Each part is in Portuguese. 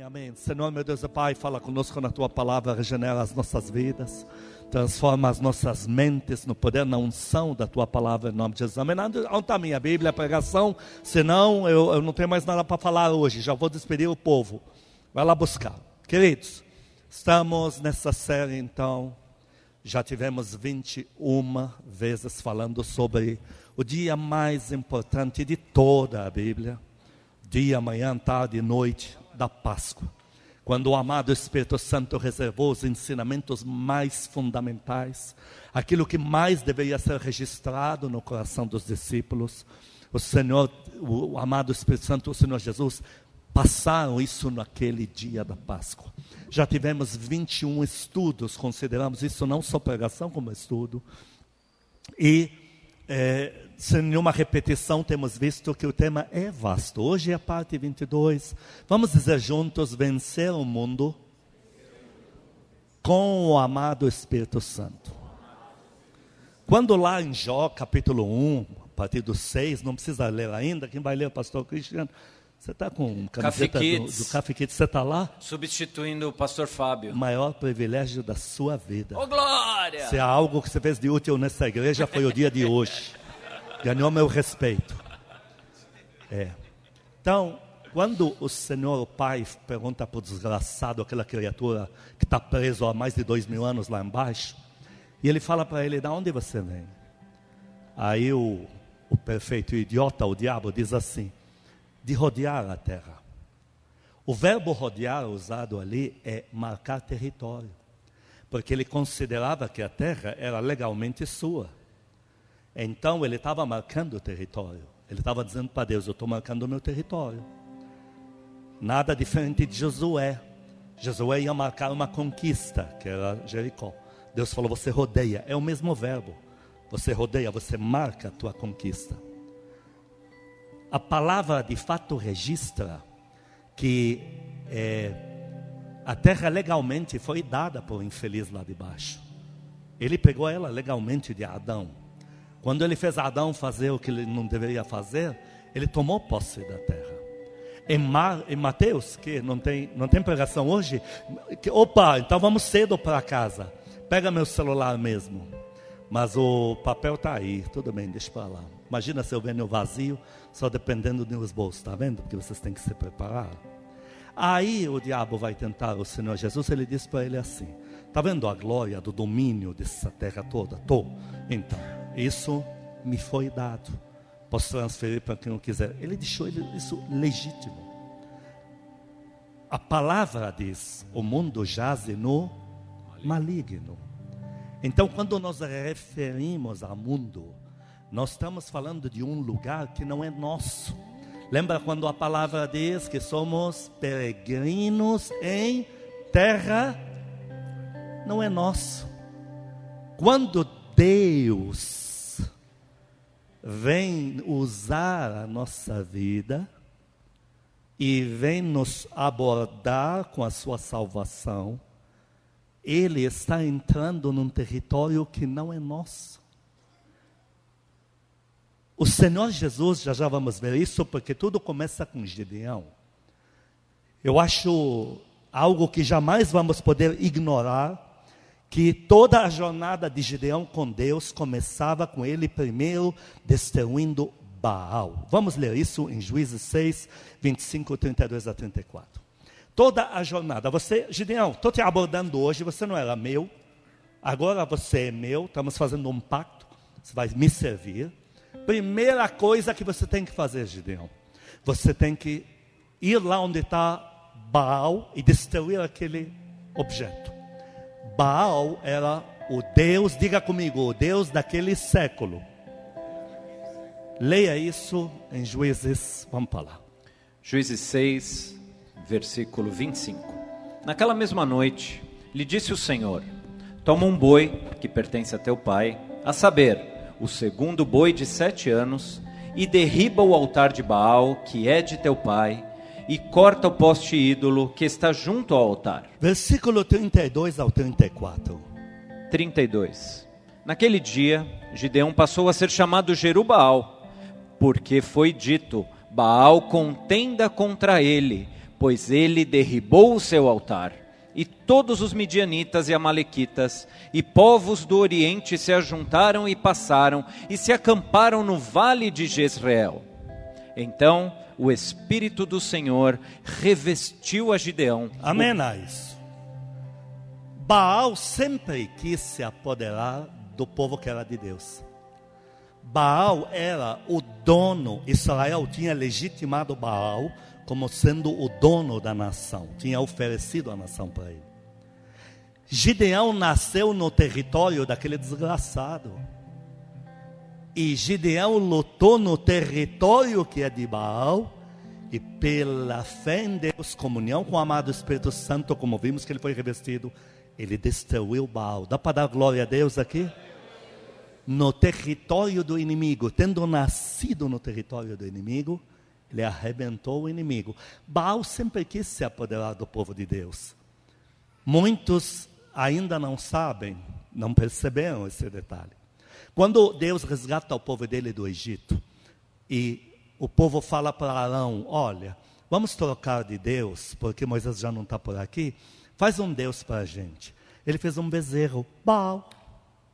Amém, amém. Senhor, meu Deus e Pai, fala conosco na tua palavra, regenera as nossas vidas, transforma as nossas mentes no poder, na unção da tua palavra, em nome de Jesus. Amém. Onde está a minha Bíblia, a pregação? Senão, eu, eu não tenho mais nada para falar hoje, já vou despedir o povo. Vai lá buscar. Queridos, estamos nessa série, então, já tivemos 21 vezes falando sobre o dia mais importante de toda a Bíblia dia, manhã, tarde noite da Páscoa, quando o amado Espírito Santo reservou os ensinamentos mais fundamentais, aquilo que mais deveria ser registrado no coração dos discípulos, o Senhor, o amado Espírito Santo, o Senhor Jesus, passaram isso naquele dia da Páscoa. Já tivemos 21 estudos, consideramos isso não só pregação como estudo, e é, sem nenhuma repetição, temos visto que o tema é vasto. Hoje é a parte 22. Vamos dizer juntos: vencer o mundo com o amado Espírito Santo. Quando lá em Jó, capítulo 1, a partir do 6, não precisa ler ainda, quem vai ler é o pastor Cristiano. Você está com camiseta do, do Café Kids, você está lá? Substituindo o pastor Fábio. Maior privilégio da sua vida. Ô, oh, glória! Se há algo que você fez de útil nessa igreja, foi o dia de hoje. Ganhou meu respeito. É. Então, quando o Senhor, o Pai, pergunta para o desgraçado, aquela criatura que está preso há mais de dois mil anos lá embaixo, e ele fala para ele, da onde você vem? Aí o, o perfeito idiota, o diabo, diz assim, de rodear a terra. O verbo rodear usado ali é marcar território, porque ele considerava que a terra era legalmente sua. Então ele estava marcando o território. Ele estava dizendo para Deus: Eu estou marcando o meu território. Nada diferente de Josué. Josué ia marcar uma conquista, que era Jericó. Deus falou: Você rodeia. É o mesmo verbo. Você rodeia, você marca a tua conquista a palavra de fato registra que é, a terra legalmente foi dada por um infeliz lá de baixo. Ele pegou ela legalmente de Adão. Quando ele fez Adão fazer o que ele não deveria fazer, ele tomou posse da terra. Em, Mar, em Mateus, que não tem, não tem pregação hoje, que, opa, então vamos cedo para casa. Pega meu celular mesmo. Mas o papel está aí, tudo bem, deixa para lá. Imagina se eu venho vazio, só dependendo dos bolsos, está vendo? Porque vocês têm que se preparar. Aí o diabo vai tentar o Senhor Jesus, ele diz para ele assim: Está vendo a glória do domínio dessa terra toda? Tô. Então, isso me foi dado. Posso transferir para quem eu quiser. Ele deixou isso legítimo. A palavra diz: o mundo jaz no maligno. Então, quando nós referimos ao mundo, nós estamos falando de um lugar que não é nosso. Lembra quando a palavra diz que somos peregrinos em terra? Não é nosso. Quando Deus vem usar a nossa vida e vem nos abordar com a sua salvação, ele está entrando num território que não é nosso. O Senhor Jesus, já já vamos ver isso, porque tudo começa com Gideão. Eu acho algo que jamais vamos poder ignorar, que toda a jornada de Gideão com Deus começava com ele primeiro destruindo Baal. Vamos ler isso em Juízes 6, 25, 32 a 34 toda a jornada. Você, Gideão, estou te abordando hoje, você não era meu, agora você é meu, estamos fazendo um pacto, você vai me servir. Primeira coisa que você tem que fazer, Gideão, você tem que ir lá onde está Baal e destruir aquele objeto. Baal era o Deus, diga comigo, o Deus daquele século. Leia isso em Juízes, vamos lá. Juízes 6, versículo 25. Naquela mesma noite, lhe disse o Senhor: Toma um boi que pertence a teu pai, a saber, o segundo boi de sete anos, e derriba o altar de Baal, que é de teu pai, e corta o poste ídolo que está junto ao altar. Versículo 32 ao 34. 32. Naquele dia, Gideão passou a ser chamado Jerubaal, porque foi dito: Baal contenda contra ele pois ele derribou o seu altar. E todos os midianitas e amalequitas e povos do Oriente se ajuntaram e passaram e se acamparam no vale de Jezreel. Então o Espírito do Senhor revestiu a Gideão. Amém isso. Baal sempre quis se apoderar do povo que era de Deus. Baal era o dono, Israel tinha legitimado Baal como sendo o dono da nação, tinha oferecido a nação para ele. Gideão nasceu no território daquele desgraçado. E Gideão lutou no território que é de Baal, e pela fé em Deus, comunhão com o amado Espírito Santo, como vimos que ele foi revestido, ele destruiu Baal. Dá para dar glória a Deus aqui? No território do inimigo, tendo nascido no território do inimigo, ele arrebentou o inimigo. Baal sempre quis se apoderar do povo de Deus. Muitos ainda não sabem, não perceberam esse detalhe. Quando Deus resgata o povo dele do Egito, e o povo fala para Arão: Olha, vamos trocar de Deus, porque Moisés já não está por aqui, faz um Deus para a gente. Ele fez um bezerro, Baal.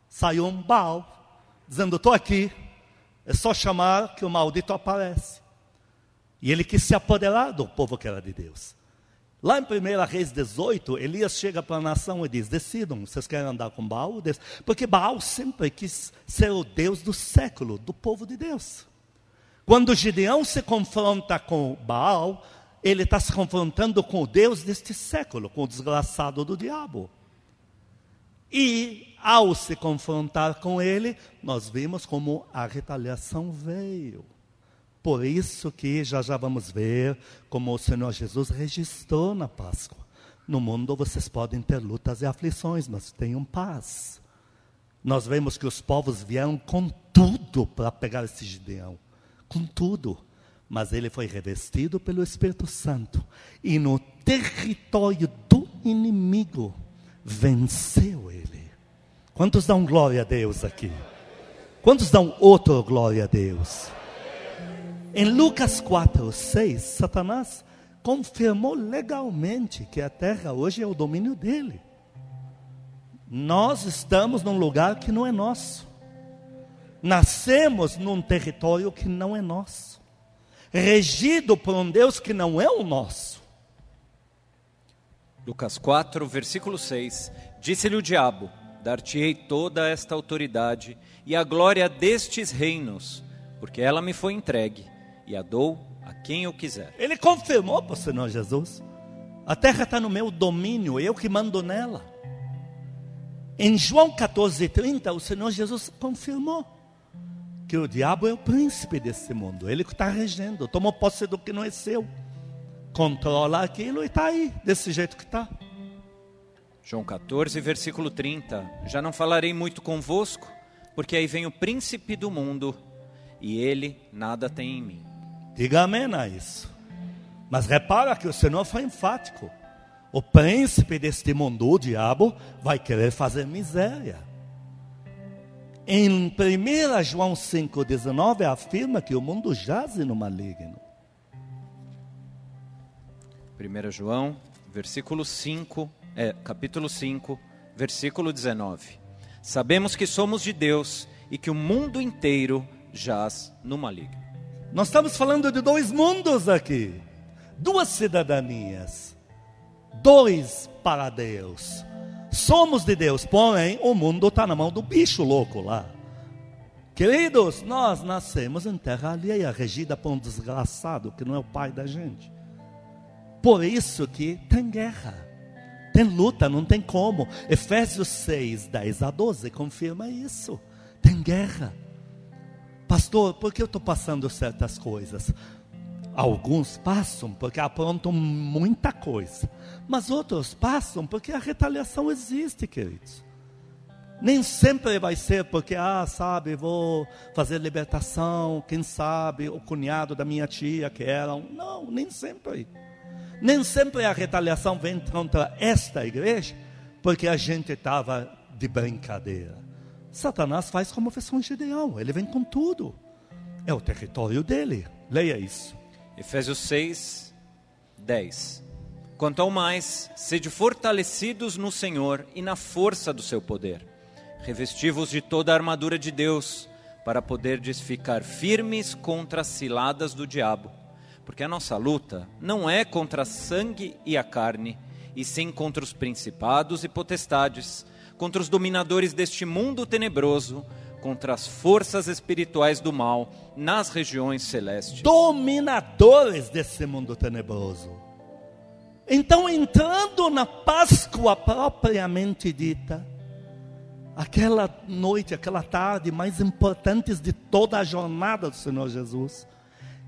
Saiu um Baal, dizendo: Estou aqui, é só chamar que o maldito aparece. E ele quis se apoderar do povo que era de Deus. Lá em 1 Reis 18, Elias chega para a nação e diz: Decidam, vocês querem andar com Baal? Porque Baal sempre quis ser o Deus do século, do povo de Deus. Quando Gideão se confronta com Baal, ele está se confrontando com o Deus deste século, com o desgraçado do diabo. E ao se confrontar com ele, nós vimos como a retaliação veio. Por isso que já já vamos ver como o Senhor Jesus registrou na Páscoa. No mundo vocês podem ter lutas e aflições, mas tenham paz. Nós vemos que os povos vieram com tudo para pegar esse Gideão. Com tudo. Mas ele foi revestido pelo Espírito Santo. E no território do inimigo, venceu ele. Quantos dão glória a Deus aqui? Quantos dão outra glória a Deus? Em Lucas 4, 6, Satanás confirmou legalmente que a terra hoje é o domínio dele. Nós estamos num lugar que não é nosso. Nascemos num território que não é nosso. Regido por um Deus que não é o nosso. Lucas 4, versículo 6. Disse-lhe o diabo: Dar-te-ei toda esta autoridade e a glória destes reinos, porque ela me foi entregue e a dou a quem eu quiser. Ele confirmou para o Senhor Jesus: a terra está no meu domínio, eu que mando nela. Em João 14,30, o Senhor Jesus confirmou que o diabo é o príncipe desse mundo, ele que está regendo, tomou posse do que não é seu, controla aquilo e está aí, desse jeito que está. João 14, versículo 30. Já não falarei muito convosco, porque aí vem o príncipe do mundo, e ele nada tem em mim. Diga amém a isso. Mas repara que o Senhor foi enfático. O príncipe deste mundo, o diabo, vai querer fazer miséria. Em 1 João 5,19 afirma que o mundo jaze no maligno. 1 João, versículo 5, é, capítulo 5, versículo 19. Sabemos que somos de Deus e que o mundo inteiro jaz no maligno. Nós estamos falando de dois mundos aqui, duas cidadanias, dois para Deus. Somos de Deus, porém o mundo está na mão do bicho louco lá. Queridos, nós nascemos em terra alheia, regida por um desgraçado que não é o pai da gente. Por isso que tem guerra, tem luta, não tem como. Efésios 6, 10 a 12 confirma isso. Tem guerra. Pastor, por que eu estou passando certas coisas? Alguns passam porque aprontam muita coisa, mas outros passam porque a retaliação existe, queridos. Nem sempre vai ser porque, ah, sabe, vou fazer libertação, quem sabe o cunhado da minha tia que era um. Não, nem sempre. Nem sempre a retaliação vem contra esta igreja porque a gente estava de brincadeira. Satanás faz como fez com Gideão, ele vem com tudo. É o território dele. Leia isso. Efésios 6, 10. Quanto ao mais, sede fortalecidos no Senhor e na força do seu poder. Revesti-vos de toda a armadura de Deus, para poderdes ficar firmes contra as ciladas do diabo. Porque a nossa luta não é contra sangue e a carne, e sim contra os principados e potestades, contra os dominadores deste mundo tenebroso, contra as forças espirituais do mal nas regiões celestes. Dominadores desse mundo tenebroso. Então, entrando na Páscoa propriamente dita, aquela noite, aquela tarde mais importantes de toda a jornada do Senhor Jesus,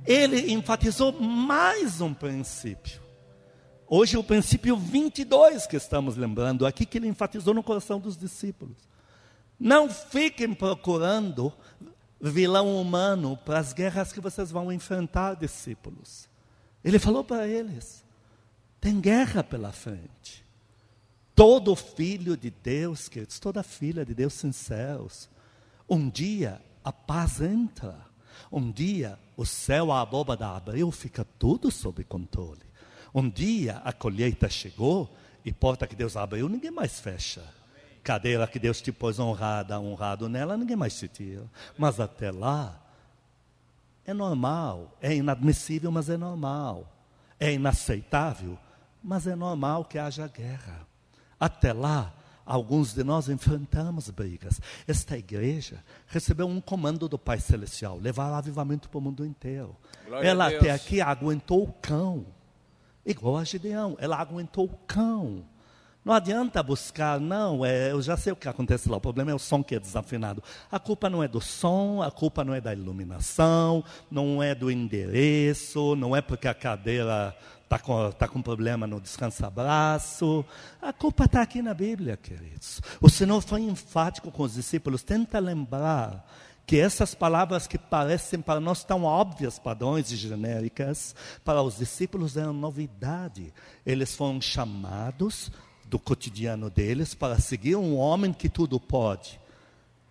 ele enfatizou mais um princípio. Hoje, o princípio 22 que estamos lembrando aqui, que ele enfatizou no coração dos discípulos. Não fiquem procurando vilão humano para as guerras que vocês vão enfrentar, discípulos. Ele falou para eles: tem guerra pela frente. Todo filho de Deus, queridos, toda filha de Deus sinceros, um dia a paz entra. Um dia o céu, a abóbada abriu, fica tudo sob controle. Um dia a colheita chegou e porta que Deus abriu, ninguém mais fecha. Cadeira que Deus te pôs honrada, honrado nela, ninguém mais te tira. Mas até lá, é normal, é inadmissível, mas é normal. É inaceitável, mas é normal que haja guerra. Até lá, alguns de nós enfrentamos brigas. Esta igreja recebeu um comando do Pai Celestial, levar avivamento para o mundo inteiro. Glória Ela até aqui aguentou o cão, igual a Gideão, ela aguentou o cão. Não adianta buscar, não, é, eu já sei o que acontece lá, o problema é o som que é desafinado. A culpa não é do som, a culpa não é da iluminação, não é do endereço, não é porque a cadeira está com, tá com problema no descansa-braço. A culpa está aqui na Bíblia, queridos. O Senhor foi enfático com os discípulos, tenta lembrar que essas palavras que parecem para nós tão óbvias, padrões e genéricas, para os discípulos eram novidade. Eles foram chamados do cotidiano deles para seguir um homem que tudo pode.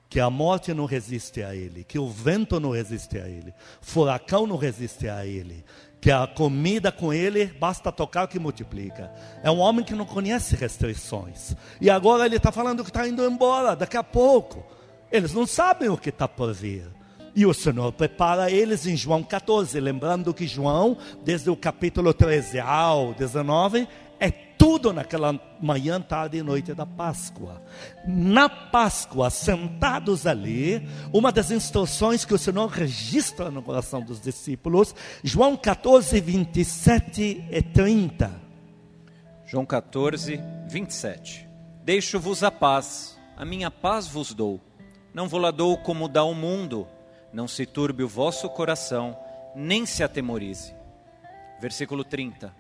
Que a morte não resiste a ele, que o vento não resiste a ele, furacão não resiste a ele, que a comida com ele basta tocar que multiplica. É um homem que não conhece restrições. E agora ele está falando que está indo embora, daqui a pouco. Eles não sabem o que está por vir. E o Senhor prepara eles em João 14, lembrando que João, desde o capítulo 13 ao 19, é tudo naquela manhã, tarde e noite da Páscoa. Na Páscoa, sentados ali, uma das instruções que o Senhor registra no coração dos discípulos, João 14, 27 e 30. João 14, 27. Deixo-vos a paz, a minha paz vos dou. Não vou lá dou como dá o mundo. Não se turbe o vosso coração, nem se atemorize. Versículo 30.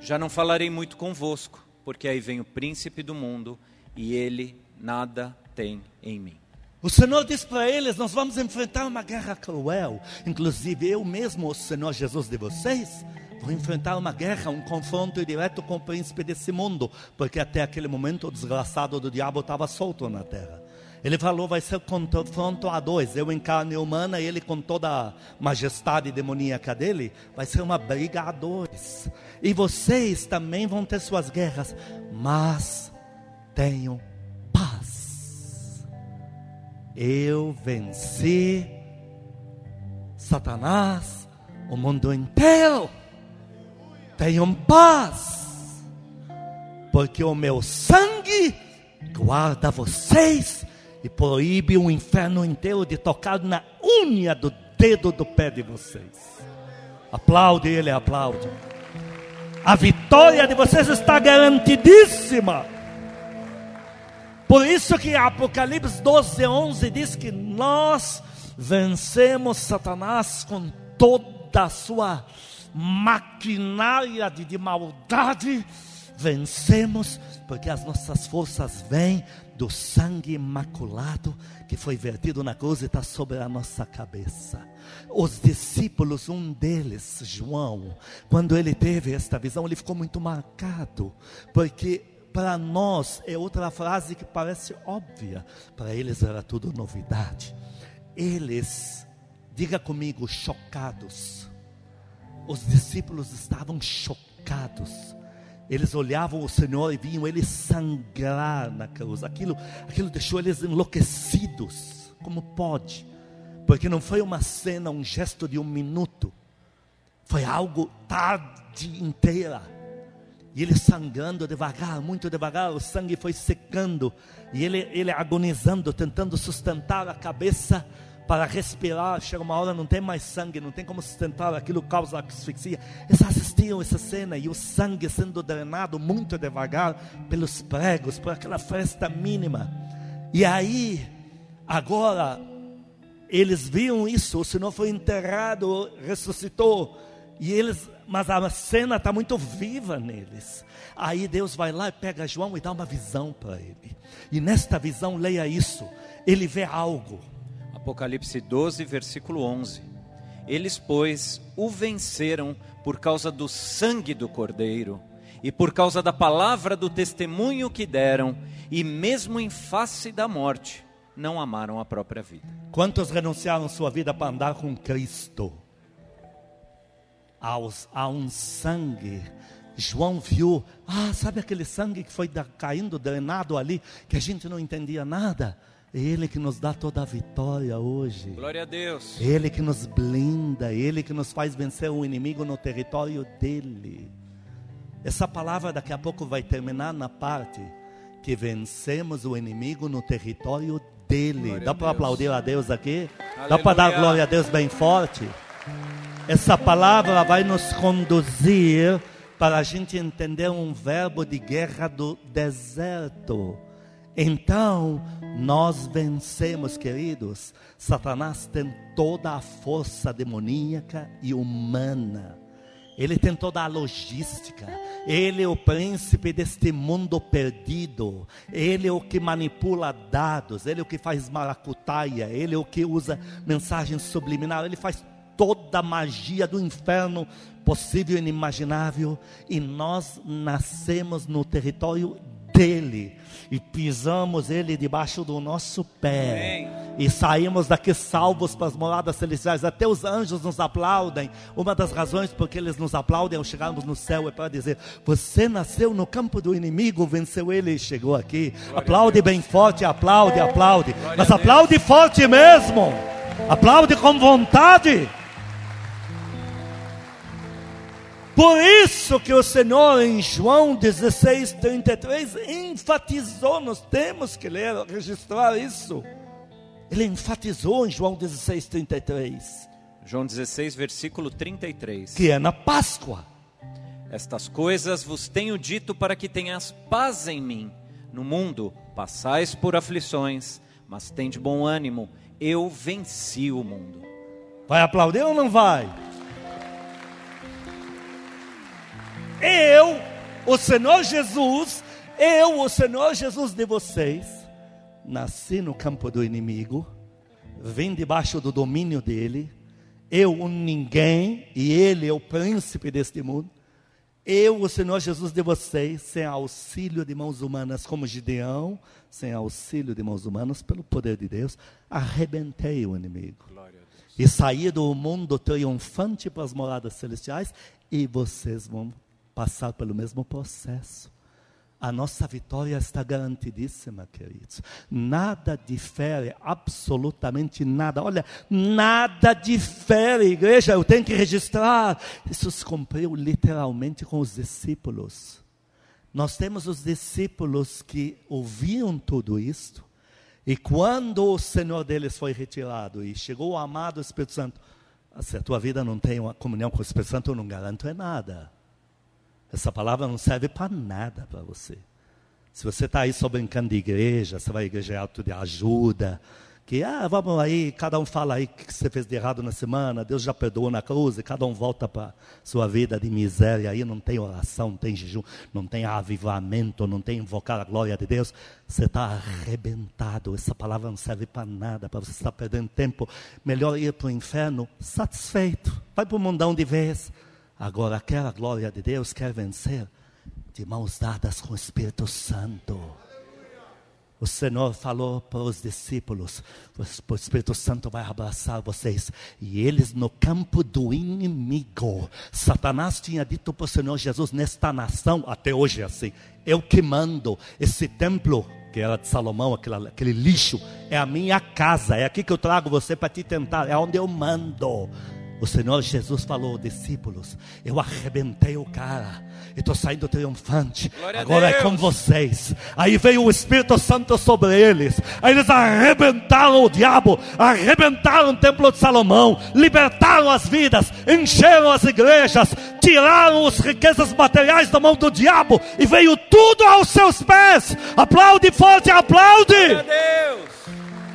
Já não falarei muito convosco, porque aí vem o príncipe do mundo e ele nada tem em mim. O Senhor diz para eles: Nós vamos enfrentar uma guerra cruel. Inclusive, eu mesmo, o Senhor Jesus de vocês, vou enfrentar uma guerra, um confronto direto com o príncipe desse mundo, porque até aquele momento o desgraçado do diabo estava solto na terra. Ele falou: vai ser confronto a dois, eu em carne humana, ele com toda a majestade demoníaca dele, vai ser uma briga a dois. E vocês também vão ter suas guerras, mas tenham paz. Eu venci Satanás, o mundo inteiro. Tenham paz, porque o meu sangue guarda vocês e proíbe o inferno inteiro de tocar na unha do dedo do pé de vocês. Aplaude ele, aplaude. A vitória de vocês está garantidíssima. Por isso que Apocalipse 12, 11 diz que nós vencemos Satanás com toda a sua maquinária de, de maldade. Vencemos porque as nossas forças vêm do sangue imaculado que foi vertido na cruz e está sobre a nossa cabeça. Os discípulos, um deles, João, quando ele teve esta visão, ele ficou muito marcado, porque para nós é outra frase que parece óbvia, para eles era tudo novidade. Eles, diga comigo, chocados. Os discípulos estavam chocados. Eles olhavam o Senhor e viam ele sangrar na cruz. Aquilo, aquilo deixou eles enlouquecidos. Como pode? Porque não foi uma cena, um gesto de um minuto. Foi algo tarde inteira. E ele sangrando devagar, muito devagar, o sangue foi secando. E ele, ele agonizando, tentando sustentar a cabeça para respirar. Chega uma hora, não tem mais sangue, não tem como sustentar, aquilo causa asfixia. Eles assistiam essa cena e o sangue sendo drenado muito devagar pelos pregos, por aquela fresta mínima. E aí, agora, eles viam isso. O Senhor foi enterrado, ressuscitou. E eles, mas a cena está muito viva neles. Aí Deus vai lá e pega João e dá uma visão para ele. E nesta visão, leia isso. Ele vê algo. Apocalipse 12, versículo 11. Eles, pois, o venceram por causa do sangue do Cordeiro e por causa da palavra do testemunho que deram, e mesmo em face da morte, não amaram a própria vida. Quantos renunciaram sua vida para andar com Cristo? Aos, a um sangue. João viu, ah, sabe aquele sangue que foi caindo, drenado ali, que a gente não entendia nada? Ele que nos dá toda a vitória hoje. Glória a Deus. Ele que nos blinda, Ele que nos faz vencer o inimigo no território dele. Essa palavra daqui a pouco vai terminar na parte que vencemos o inimigo no território dele. Glória Dá para aplaudir a Deus aqui? Aleluia. Dá para dar glória a Deus bem forte? Essa palavra vai nos conduzir para a gente entender um verbo de guerra do deserto. Então, nós vencemos, queridos. Satanás tem toda a força demoníaca e humana. Ele tem toda a logística. Ele é o príncipe deste mundo perdido. Ele é o que manipula dados. Ele é o que faz maracutaia. Ele é o que usa mensagem subliminar. Ele faz toda a magia do inferno possível e inimaginável. E nós nascemos no território dele e pisamos ele debaixo do nosso pé. Amém. E saímos daqui salvos para as moradas celestiais. Até os anjos nos aplaudem. Uma das razões porque eles nos aplaudem ao chegarmos no céu é para dizer: Você nasceu no campo do inimigo, venceu ele e chegou aqui. Glória aplaude bem forte, aplaude, aplaude. Glória Mas aplaude forte mesmo. Aplaude com vontade. Por isso que o Senhor em João 16, 33 enfatizou, nós temos que ler, registrar isso. Ele enfatizou em João 16, 33. João 16, versículo 33. Que é na Páscoa. Estas coisas vos tenho dito para que tenhas paz em mim. No mundo passais por aflições, mas tende bom ânimo. Eu venci o mundo. Vai aplaudir ou não vai? Eu, o Senhor Jesus, eu, o Senhor Jesus de vocês, nasci no campo do inimigo, vim debaixo do domínio dele, eu, um ninguém, e ele é o príncipe deste mundo. Eu, o Senhor Jesus de vocês, sem auxílio de mãos humanas, como Gideão, sem auxílio de mãos humanas, pelo poder de Deus, arrebentei o inimigo. E saí do mundo triunfante para as moradas celestiais, e vocês vão passar pelo mesmo processo. A nossa vitória está garantidíssima, queridos. Nada difere, absolutamente nada. Olha, nada difere, igreja. Eu tenho que registrar. Isso se cumpriu literalmente com os discípulos. Nós temos os discípulos que ouviam tudo isto. E quando o Senhor deles foi retirado e chegou o amado Espírito Santo, se a tua vida não tem uma comunhão com o Espírito Santo, eu não garanto é nada. Essa palavra não serve para nada para você. Se você está aí só brincando de igreja, você vai à igreja é de ajuda, que, ah, vamos aí, cada um fala aí o que você fez de errado na semana, Deus já perdoou na cruz, e cada um volta para sua vida de miséria, aí não tem oração, não tem jejum, não tem avivamento, não tem invocar a glória de Deus, você está arrebentado, essa palavra não serve para nada, para você estar perdendo tempo, melhor ir para o inferno satisfeito, vai para o mundão de vez, Agora, aquela glória de Deus quer vencer de mãos dadas com o Espírito Santo. O Senhor falou para os discípulos: o Espírito Santo vai abraçar vocês. E eles, no campo do inimigo, Satanás tinha dito para o Senhor Jesus: nesta nação, até hoje é assim, eu que mando. Esse templo, que era de Salomão, aquele, aquele lixo, é a minha casa. É aqui que eu trago você para te tentar, é onde eu mando. O Senhor Jesus falou, discípulos, eu arrebentei o cara, e estou saindo triunfante. Glória Agora é com vocês. Aí veio o Espírito Santo sobre eles. Aí eles arrebentaram o diabo, arrebentaram o templo de Salomão, libertaram as vidas, encheram as igrejas, tiraram as riquezas materiais da mão do diabo e veio tudo aos seus pés. Aplaude forte, aplaude Glória a Deus.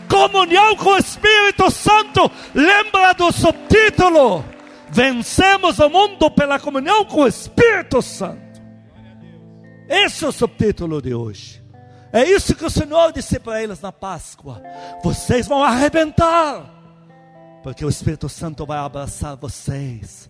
Comunhão com o Espírito Santo. Lembra do subtítulo? Vencemos o mundo pela comunhão com o Espírito Santo. Esse é o subtítulo de hoje. É isso que o Senhor disse para eles na Páscoa. Vocês vão arrebentar, porque o Espírito Santo vai abraçar vocês.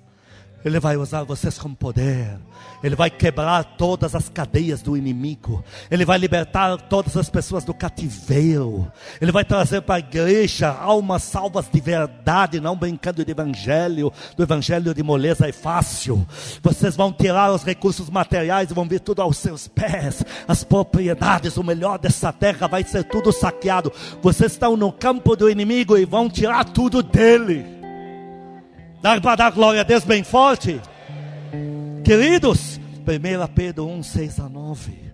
Ele vai usar vocês com poder. Ele vai quebrar todas as cadeias do inimigo. Ele vai libertar todas as pessoas do cativeiro. Ele vai trazer para a igreja almas salvas de verdade, não brincando de evangelho, do evangelho de moleza e fácil. Vocês vão tirar os recursos materiais e vão vir tudo aos seus pés. As propriedades, o melhor dessa terra vai ser tudo saqueado. Vocês estão no campo do inimigo e vão tirar tudo dele. Dá para dar glória a Deus bem forte. Queridos, 1 Pedro 1, 6 a 9,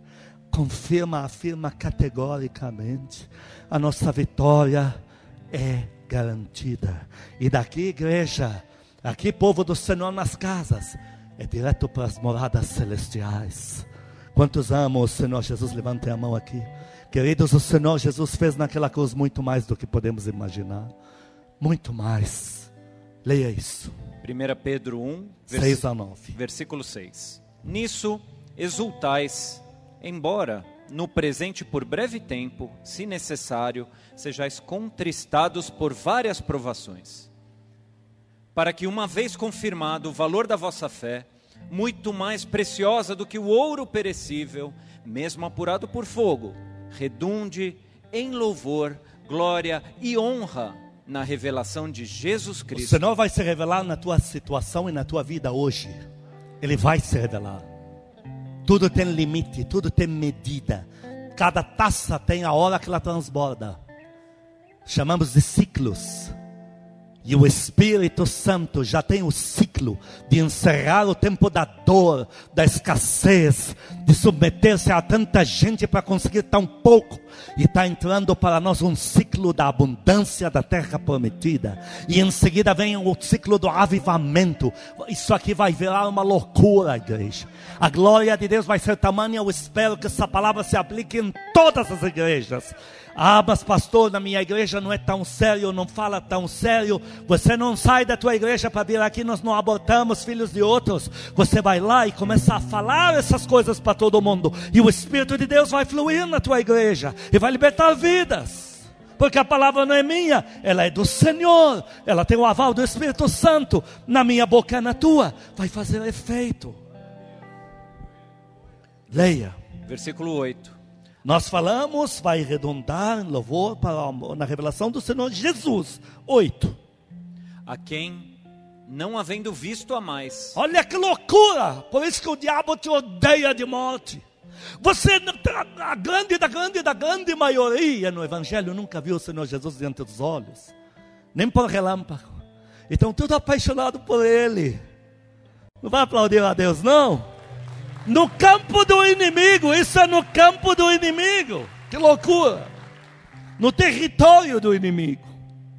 confirma, afirma categoricamente: a nossa vitória é garantida. E daqui, igreja, aqui, povo do Senhor nas casas, é direto para as moradas celestiais. Quantos amam o Senhor Jesus? Levantem a mão aqui. Queridos, o Senhor Jesus fez naquela cruz muito mais do que podemos imaginar. Muito mais. Leia isso. 1 Pedro 1, 6 a 9. versículo 6. Nisso exultais, embora no presente por breve tempo, se necessário, sejais contristados por várias provações, para que uma vez confirmado o valor da vossa fé, muito mais preciosa do que o ouro perecível, mesmo apurado por fogo, redunde em louvor, glória e honra na revelação de Jesus O Cristo. Senhor vai se revelar na tua situação e na tua vida hoje. Ele vai se revelar. Tudo tem limite, tudo tem medida. Cada taça tem a hora que ela transborda. Chamamos de ciclos. E o Espírito Santo já tem o ciclo de encerrar o tempo da dor, da escassez, de submeter-se a tanta gente para conseguir tão pouco. E está entrando para nós um ciclo da abundância da terra prometida. E em seguida vem o ciclo do avivamento. Isso aqui vai virar uma loucura, igreja. A glória de Deus vai ser tamanha. Eu espero que essa palavra se aplique em todas as igrejas. Ah, mas pastor, na minha igreja não é tão sério, não fala tão sério. Você não sai da tua igreja para vir aqui, nós não abortamos filhos de outros. Você vai lá e começa a falar essas coisas para todo mundo. E o Espírito de Deus vai fluir na tua igreja e vai libertar vidas. Porque a palavra não é minha, ela é do Senhor. Ela tem o aval do Espírito Santo. Na minha boca e na tua. Vai fazer efeito. Leia. Versículo 8. Nós falamos, vai redundar em louvor para, na revelação do Senhor Jesus. Oito. A quem, não havendo visto a mais, Olha que loucura! Por isso que o diabo te odeia de morte. Você, a grande da grande da grande maioria no Evangelho nunca viu o Senhor Jesus diante dos olhos, nem por relâmpago. Então, tudo apaixonado por Ele. Não vai aplaudir a Deus, não? No campo do inimigo, isso é no campo do inimigo. Que loucura! No território do inimigo.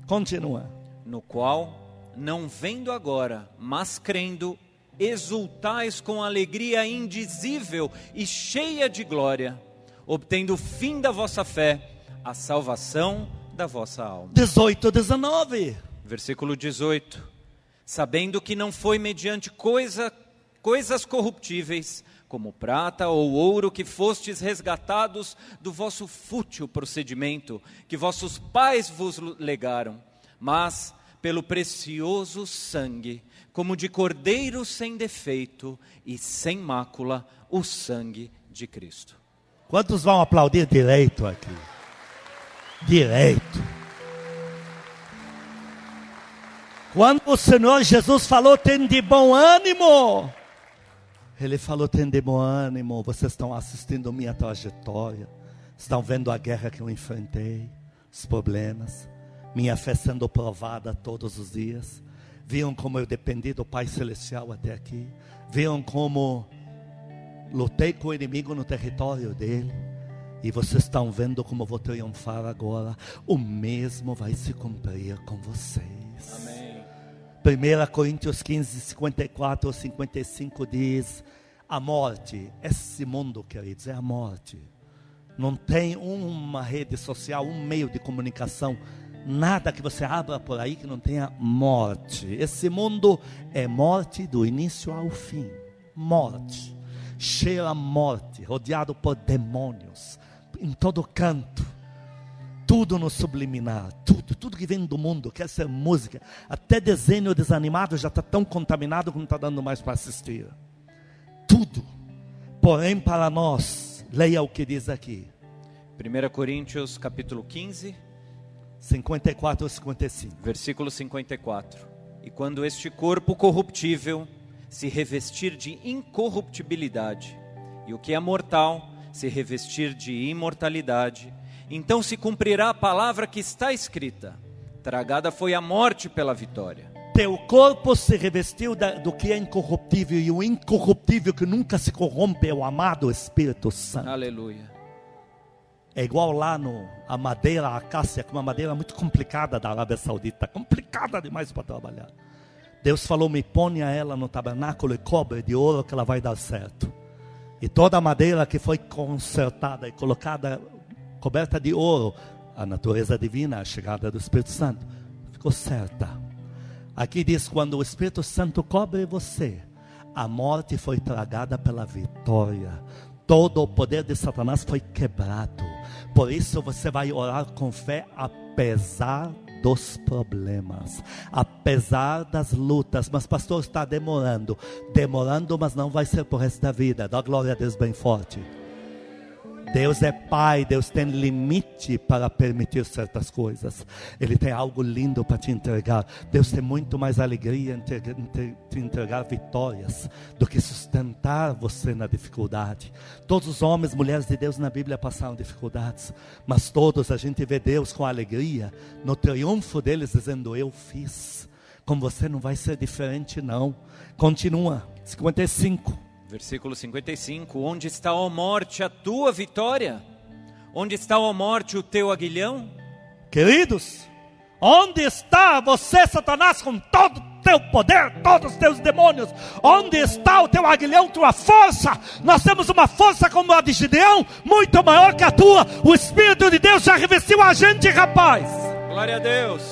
Continua. no qual, não vendo agora, mas crendo, exultais com alegria indizível e cheia de glória, obtendo o fim da vossa fé, a salvação da vossa alma. 18, 19. Versículo 18. Sabendo que não foi mediante coisa, coisas corruptíveis, como prata ou ouro, que fostes resgatados do vosso fútil procedimento, que vossos pais vos legaram, mas pelo precioso sangue, como de cordeiro sem defeito e sem mácula, o sangue de Cristo. Quantos vão aplaudir direito aqui? Direito. Quando o Senhor Jesus falou, tem de bom ânimo. Ele falou, tem de bom ânimo. Vocês estão assistindo minha trajetória. Estão vendo a guerra que eu enfrentei, os problemas, minha fé sendo provada todos os dias. Viram como eu dependi do Pai Celestial até aqui. Viram como lutei com o inimigo no território dele. E vocês estão vendo como eu vou triunfar agora. O mesmo vai se cumprir com vocês. Amém. 1 Coríntios 15, 54 ou 55 diz: a morte, esse mundo, queridos, é a morte. Não tem uma rede social, um meio de comunicação, nada que você abra por aí que não tenha morte. Esse mundo é morte do início ao fim. Morte. Cheira morte, rodeado por demônios, em todo canto tudo no subliminar, tudo, tudo que vem do mundo, quer ser música, até desenho desanimado já está tão contaminado que não está dando mais para assistir. Tudo. Porém, para nós, leia o que diz aqui. 1 Coríntios capítulo 15, 54 ou 55. versículo 54. E quando este corpo corruptível se revestir de incorruptibilidade, e o que é mortal se revestir de imortalidade, então se cumprirá a palavra que está escrita: Tragada foi a morte pela vitória. Teu corpo se revestiu da, do que é incorruptível, e o incorruptível que nunca se corrompe é o amado Espírito Santo. Aleluia. É igual lá no a madeira, a acácia, que é uma madeira muito complicada da Arábia Saudita, complicada demais para trabalhar. Deus falou: me ponha ela no tabernáculo e cobre de ouro que ela vai dar certo. E toda a madeira que foi consertada e colocada coberta de ouro, a natureza divina, a chegada do Espírito Santo, ficou certa. Aqui diz: quando o Espírito Santo cobre você, a morte foi tragada pela vitória. Todo o poder de Satanás foi quebrado. Por isso você vai orar com fé, apesar dos problemas, apesar das lutas. Mas, pastor, está demorando. Demorando, mas não vai ser por resto da vida. Dá glória a Deus bem forte. Deus é Pai, Deus tem limite para permitir certas coisas. Ele tem algo lindo para te entregar. Deus tem muito mais alegria em te, em te entregar vitórias do que sustentar você na dificuldade. Todos os homens, mulheres de Deus na Bíblia passaram dificuldades, mas todos a gente vê Deus com alegria no triunfo deles, dizendo: Eu fiz. Com você não vai ser diferente, não. Continua. 55. Versículo 55: Onde está, ó morte, a tua vitória? Onde está, ó morte, o teu aguilhão? Queridos, onde está você, Satanás, com todo o teu poder, todos os teus demônios? Onde está o teu aguilhão, tua força? Nós temos uma força como a de Gideão, muito maior que a tua. O Espírito de Deus já revestiu a gente, rapaz. Glória a Deus.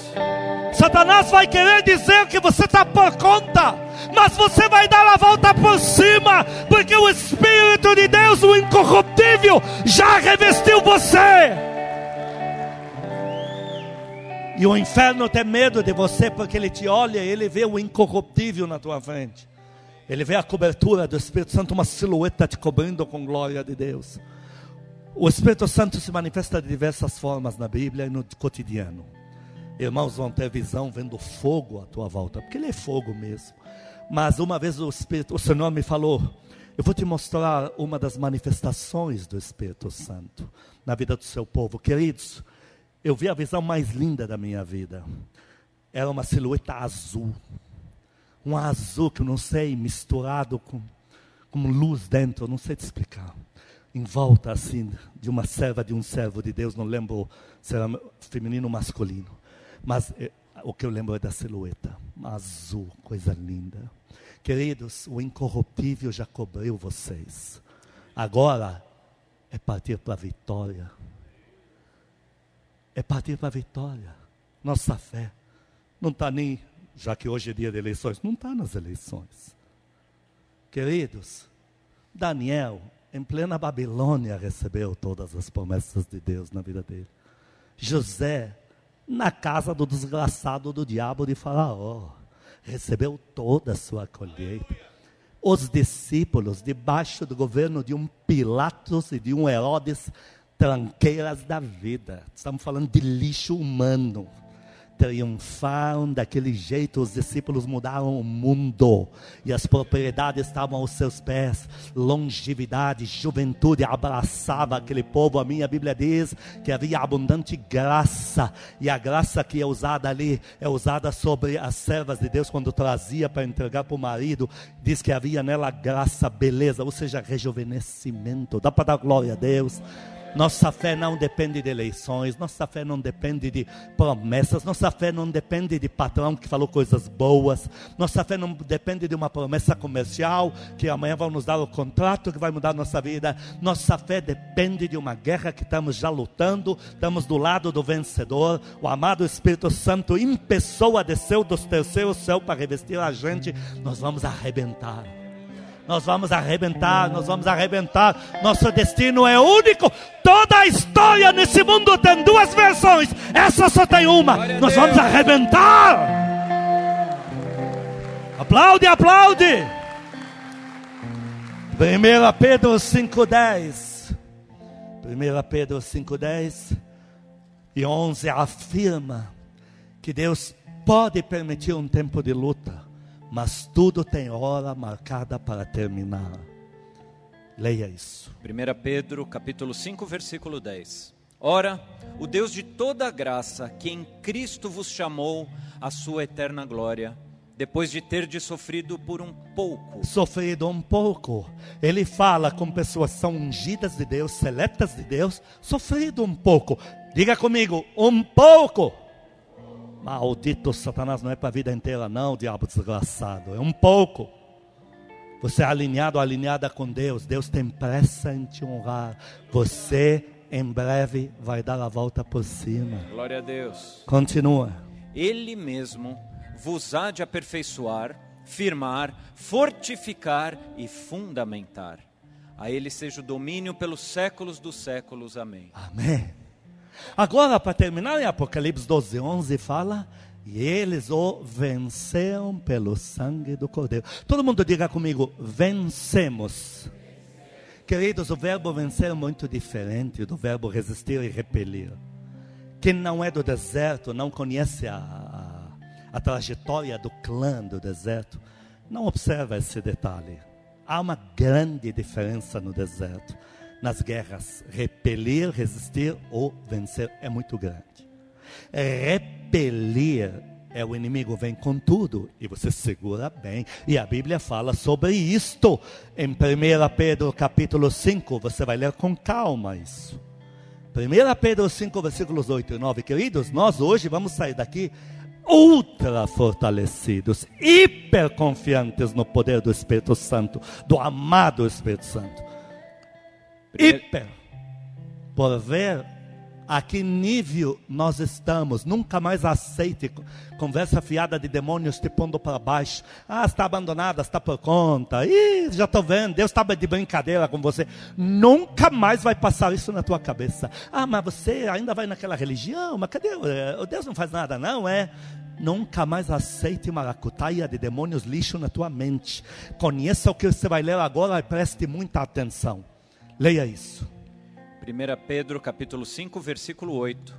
Satanás vai querer dizer que você está por conta, mas você vai dar a volta por cima, porque o Espírito de Deus, o incorruptível, já revestiu você. E o inferno tem medo de você, porque ele te olha e ele vê o incorruptível na tua frente. Ele vê a cobertura do Espírito Santo, uma silhueta te cobrindo com glória de Deus. O Espírito Santo se manifesta de diversas formas na Bíblia e no cotidiano. Irmãos vão ter visão vendo fogo à tua volta, porque ele é fogo mesmo. Mas uma vez o Espírito, o Senhor me falou, eu vou te mostrar uma das manifestações do Espírito Santo na vida do seu povo. Queridos, eu vi a visão mais linda da minha vida. Era uma silhueta azul. Um azul que eu não sei, misturado com, com luz dentro, não sei te explicar. Em volta, assim, de uma serva, de um servo de Deus, não lembro se era feminino ou masculino. Mas eh, o que eu lembro é da silhueta. Azul, coisa linda. Queridos, o incorruptível já cobriu vocês. Agora é partir para a vitória. É partir para a vitória. Nossa fé não está nem, já que hoje é dia de eleições, não está nas eleições. Queridos, Daniel, em plena Babilônia, recebeu todas as promessas de Deus na vida dele. José, na casa do desgraçado do diabo de Faraó. Recebeu toda a sua colheita. os discípulos, debaixo do governo de um Pilatos e de um Herodes, tranqueiras da vida. Estamos falando de lixo humano triunfaram daquele jeito, os discípulos mudaram o mundo, e as propriedades estavam aos seus pés, longevidade, juventude, abraçava aquele povo. A minha Bíblia diz que havia abundante graça, e a graça que é usada ali é usada sobre as servas de Deus quando trazia para entregar para o marido, diz que havia nela graça, beleza, ou seja, rejuvenescimento. Dá para dar glória a Deus. Nossa fé não depende de eleições, nossa fé não depende de promessas, nossa fé não depende de patrão que falou coisas boas, nossa fé não depende de uma promessa comercial que amanhã vai nos dar o contrato que vai mudar a nossa vida. Nossa fé depende de uma guerra que estamos já lutando, estamos do lado do vencedor. O amado Espírito Santo em pessoa desceu do terceiro céu para revestir a gente. Nós vamos arrebentar nós vamos arrebentar, nós vamos arrebentar. Nosso destino é único. Toda a história nesse mundo tem duas versões. Essa só tem uma. Nós vamos arrebentar. Aplaude, aplaude. 1 Pedro 5,10. 1 Pedro 5,10 e 11 afirma que Deus pode permitir um tempo de luta mas tudo tem hora marcada para terminar. Leia isso. 1 Pedro, capítulo 5, versículo 10. Ora, o Deus de toda graça, que em Cristo vos chamou à sua eterna glória, depois de ter de sofrido por um pouco. Sofrido um pouco. Ele fala com pessoas são ungidas de Deus, seletas de Deus, sofrido um pouco. Diga comigo, um pouco. Maldito Satanás não é para a vida inteira, não, diabo desgraçado. É um pouco. Você é alinhado, alinhada com Deus. Deus tem pressa em te honrar. Você em breve vai dar a volta por cima. Glória a Deus. Continua. Ele mesmo vos há de aperfeiçoar, firmar, fortificar e fundamentar. A Ele seja o domínio pelos séculos dos séculos. Amém. Amém. Agora, para terminar, em Apocalipse 12, 11 fala: E eles o venceram pelo sangue do Cordeiro. Todo mundo diga comigo: vencemos. Queridos, o verbo vencer é muito diferente do verbo resistir e repelir. Quem não é do deserto, não conhece a, a, a trajetória do clã do deserto, não observa esse detalhe. Há uma grande diferença no deserto nas guerras. Repelir, resistir ou vencer é muito grande. Repelir é o inimigo vem com tudo e você segura bem. E a Bíblia fala sobre isto. Em 1 Pedro capítulo 5, você vai ler com calma isso. 1 Pedro 5, versículos 8 e 9. Queridos, nós hoje vamos sair daqui ultra fortalecidos, hiper confiantes no poder do Espírito Santo, do amado Espírito Santo hiper, por ver a que nível nós estamos. Nunca mais aceite conversa fiada de demônios te pondo para baixo. Ah, está abandonada, está por conta. Ih, já estou vendo, Deus está de brincadeira com você. Nunca mais vai passar isso na tua cabeça. Ah, mas você ainda vai naquela religião? Mas cadê? O Deus não faz nada, não, é? Nunca mais aceite maracutaia de demônios lixo na tua mente. Conheça o que você vai ler agora e preste muita atenção. Leia isso. 1 Pedro capítulo 5, versículo 8.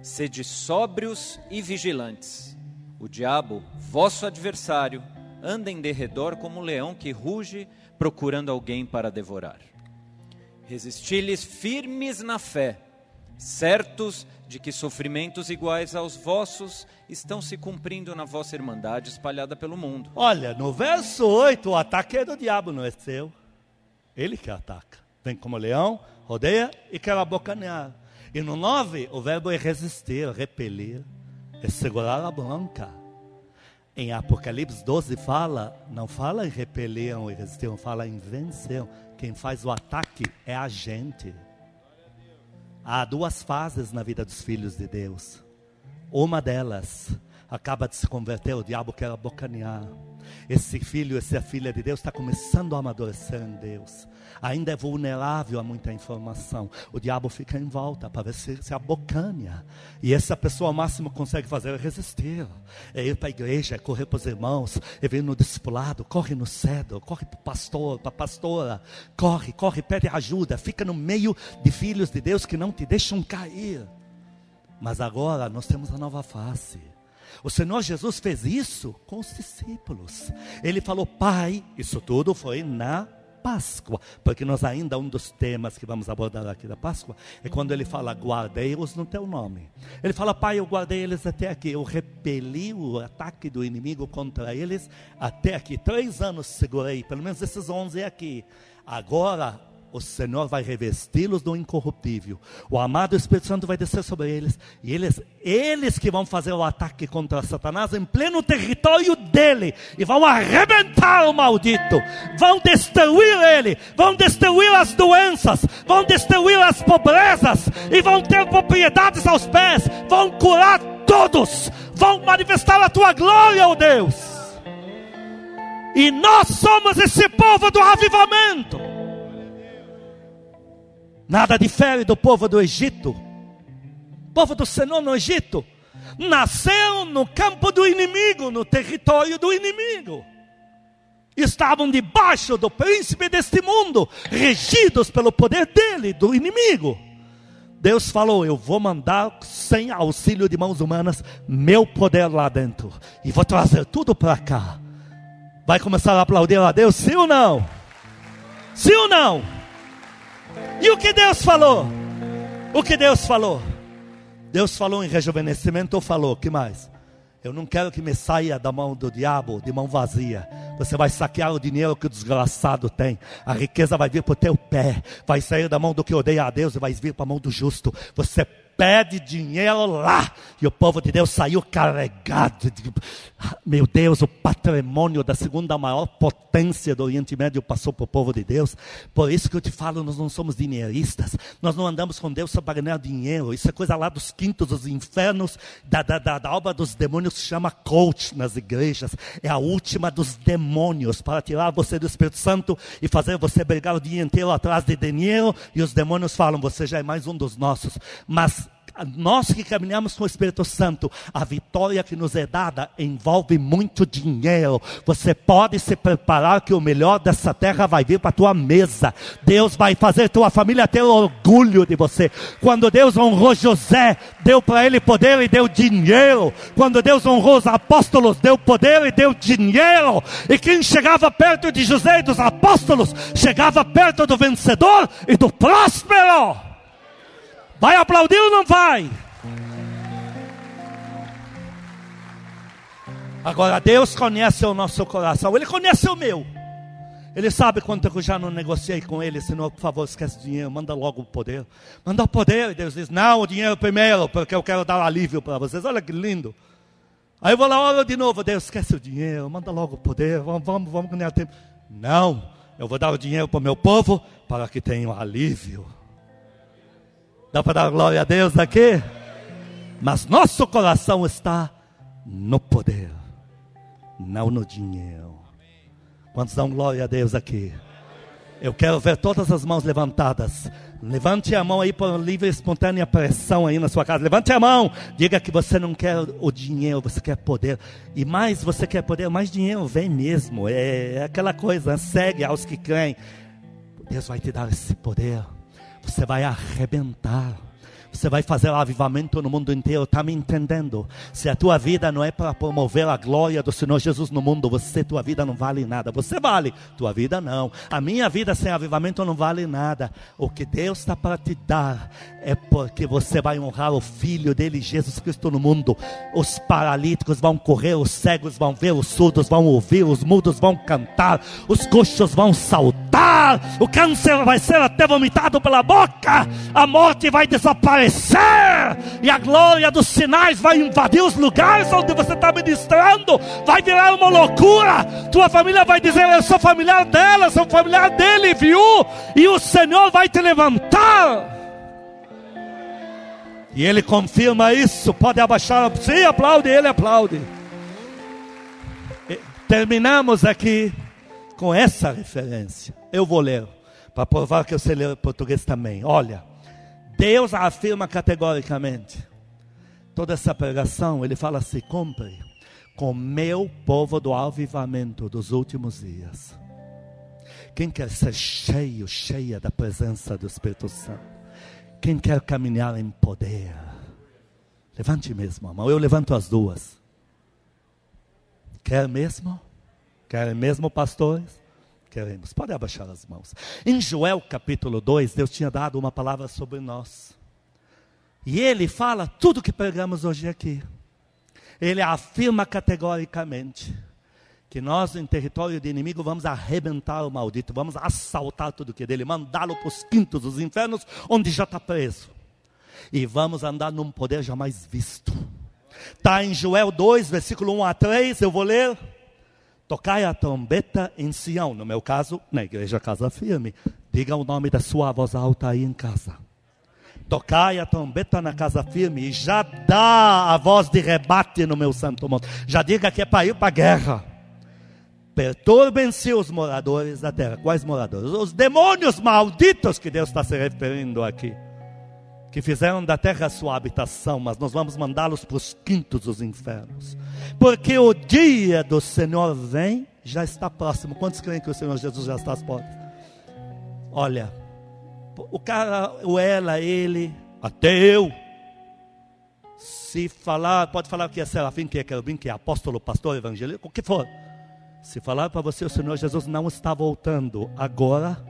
Sede sóbrios e vigilantes. O diabo, vosso adversário, anda em derredor como um leão que ruge, procurando alguém para devorar. Resisti-lhes firmes na fé, certos de que sofrimentos iguais aos vossos estão se cumprindo na vossa irmandade espalhada pelo mundo. Olha, no verso 8, o ataque é do diabo, não é seu. Ele que ataca. Vem como leão, rodeia e quer abocanear. E no 9, o verbo é resistir, repelir, é segurar a bronca. Em Apocalipse 12 fala, não fala em repelir ou resistir, fala em vencer. Quem faz o ataque é a gente. Há duas fases na vida dos filhos de Deus. Uma delas acaba de se converter, o diabo quer abocanear. Esse filho, essa filha de Deus está começando a amadurecer em Deus. Ainda é vulnerável a muita informação. O diabo fica em volta para ver se, se abocanha. E essa pessoa, o máximo consegue fazer é resistir. É ir para a igreja, é correr para os irmãos, é vir no discipulado, corre no cedo, corre para o pastor, para a pastora. Corre, corre, pede ajuda. Fica no meio de filhos de Deus que não te deixam cair. Mas agora nós temos a nova face. O Senhor Jesus fez isso com os discípulos. Ele falou, Pai, isso tudo foi na Páscoa, porque nós ainda, um dos temas que vamos abordar aqui da Páscoa, é quando ele fala, guardei-os no teu nome. Ele fala, Pai, eu guardei eles até aqui, eu repeli o ataque do inimigo contra eles até aqui. Três anos segurei, pelo menos esses onze aqui. Agora o Senhor vai revesti-los do incorruptível. O amado Espírito Santo vai descer sobre eles. E eles, eles que vão fazer o ataque contra Satanás em pleno território dele. E vão arrebentar o maldito. Vão destruir ele. Vão destruir as doenças. Vão destruir as pobrezas. E vão ter propriedades aos pés. Vão curar todos. Vão manifestar a tua glória, ó oh Deus. E nós somos esse povo do avivamento. Nada difere do povo do Egito. O povo do Senhor no Egito nasceu no campo do inimigo, no território do inimigo. Estavam debaixo do príncipe deste mundo, regidos pelo poder dele, do inimigo. Deus falou: Eu vou mandar, sem auxílio de mãos humanas, meu poder lá dentro, e vou trazer tudo para cá. Vai começar a aplaudir a Deus, sim ou não? Sim ou não? E o que Deus falou? O que Deus falou? Deus falou em rejuvenescimento ou falou? que mais? Eu não quero que me saia da mão do diabo de mão vazia. Você vai saquear o dinheiro que o desgraçado tem. A riqueza vai vir para o teu pé. Vai sair da mão do que odeia a Deus e vai vir para a mão do justo. Você pede dinheiro lá. E o povo de Deus saiu carregado. Meu Deus, o patrimônio da segunda maior potência do Oriente Médio passou para o povo de Deus. Por isso que eu te falo, nós não somos dinheiristas. Nós não andamos com Deus só para ganhar dinheiro. Isso é coisa lá dos quintos, dos infernos, da, da, da, da obra dos demônios se chama coach nas igrejas. É a última dos demônios para tirar você do Espírito Santo e fazer você brigar o dia inteiro atrás de dinheiro. E os demônios falam: você já é mais um dos nossos. Mas nós que caminhamos com o Espírito Santo, a vitória que nos é dada envolve muito dinheiro. Você pode se preparar que o melhor dessa terra vai vir para a tua mesa. Deus vai fazer tua família ter orgulho de você. Quando Deus honrou José, deu para ele poder e deu dinheiro. Quando Deus honrou os apóstolos, deu poder e deu dinheiro. E quem chegava perto de José e dos apóstolos, chegava perto do vencedor e do próspero. Vai aplaudir ou não vai? Agora Deus conhece o nosso coração, Ele conhece o meu. Ele sabe quanto eu já não negociei com ele, Senhor, por favor, esquece o dinheiro, manda logo o poder. Manda o poder, e Deus diz, não, o dinheiro primeiro, porque eu quero dar alívio para vocês. Olha que lindo. Aí eu vou lá, olha de novo, Deus, esquece o dinheiro, manda logo o poder, vamos, vamos, vamos ganhar tempo. Não, eu vou dar o dinheiro para o meu povo, para que tenham alívio. Dá para dar glória a Deus aqui? Mas nosso coração está no poder, não no dinheiro. Quantos dão glória a Deus aqui? Eu quero ver todas as mãos levantadas. Levante a mão aí por livre e espontânea pressão aí na sua casa. Levante a mão. Diga que você não quer o dinheiro, você quer poder. E mais você quer poder, mais dinheiro vem mesmo. É, é aquela coisa, segue aos que creem. Deus vai te dar esse poder você vai arrebentar. Você vai fazer avivamento no mundo inteiro, está me entendendo? Se a tua vida não é para promover a glória do Senhor Jesus no mundo, você, tua vida não vale nada. Você vale, tua vida não. A minha vida sem avivamento não vale nada. O que Deus está para te dar é porque você vai honrar o Filho dele, Jesus Cristo, no mundo. Os paralíticos vão correr, os cegos vão ver, os surdos vão ouvir, os mudos vão cantar, os coxos vão saltar, o câncer vai ser até vomitado pela boca, a morte vai desaparecer e a glória dos sinais vai invadir os lugares onde você está ministrando, vai virar uma loucura. Tua família vai dizer: Eu sou familiar dela, sou familiar dele, viu? E o Senhor vai te levantar. E ele confirma isso. Pode abaixar. Sim, aplaude, ele aplaude. terminamos aqui com essa referência. Eu vou ler, para provar que eu sei ler português também. Olha, Deus afirma categoricamente. Toda essa pregação, ele fala assim: cumpre com meu povo do avivamento dos últimos dias. Quem quer ser cheio, cheia da presença do Espírito Santo? Quem quer caminhar em poder? Levante mesmo a mão, eu levanto as duas. Quer mesmo? Quer mesmo, pastores? Queremos. Pode abaixar as mãos. Em Joel capítulo 2, Deus tinha dado uma palavra sobre nós. E ele fala tudo que pregamos hoje aqui. Ele afirma categoricamente que nós, em território de inimigo, vamos arrebentar o maldito, vamos assaltar tudo que é dele, mandá-lo para os quintos dos infernos, onde já está preso. E vamos andar num poder jamais visto. Está em Joel 2, versículo 1 a 3, eu vou ler. Tocai a trombeta em Sião, no meu caso, na igreja Casa Firme. Diga o nome da sua voz alta aí em casa. Tocai a trombeta na casa firme e já dá a voz de rebate no meu santo monte. Já diga que é para ir para a guerra. Perturbem-se os moradores da terra. Quais moradores? Os demônios malditos que Deus está se referindo aqui. Que fizeram da terra sua habitação, mas nós vamos mandá-los para os quintos dos infernos. Porque o dia do Senhor vem, já está próximo. Quantos creem que o Senhor Jesus já está às portas? Olha, o cara, o ela, ele, até eu. Se falar, pode falar que é serafim, que é querubim, que é apóstolo, pastor, evangelista, o que for. Se falar para você, o Senhor Jesus não está voltando agora,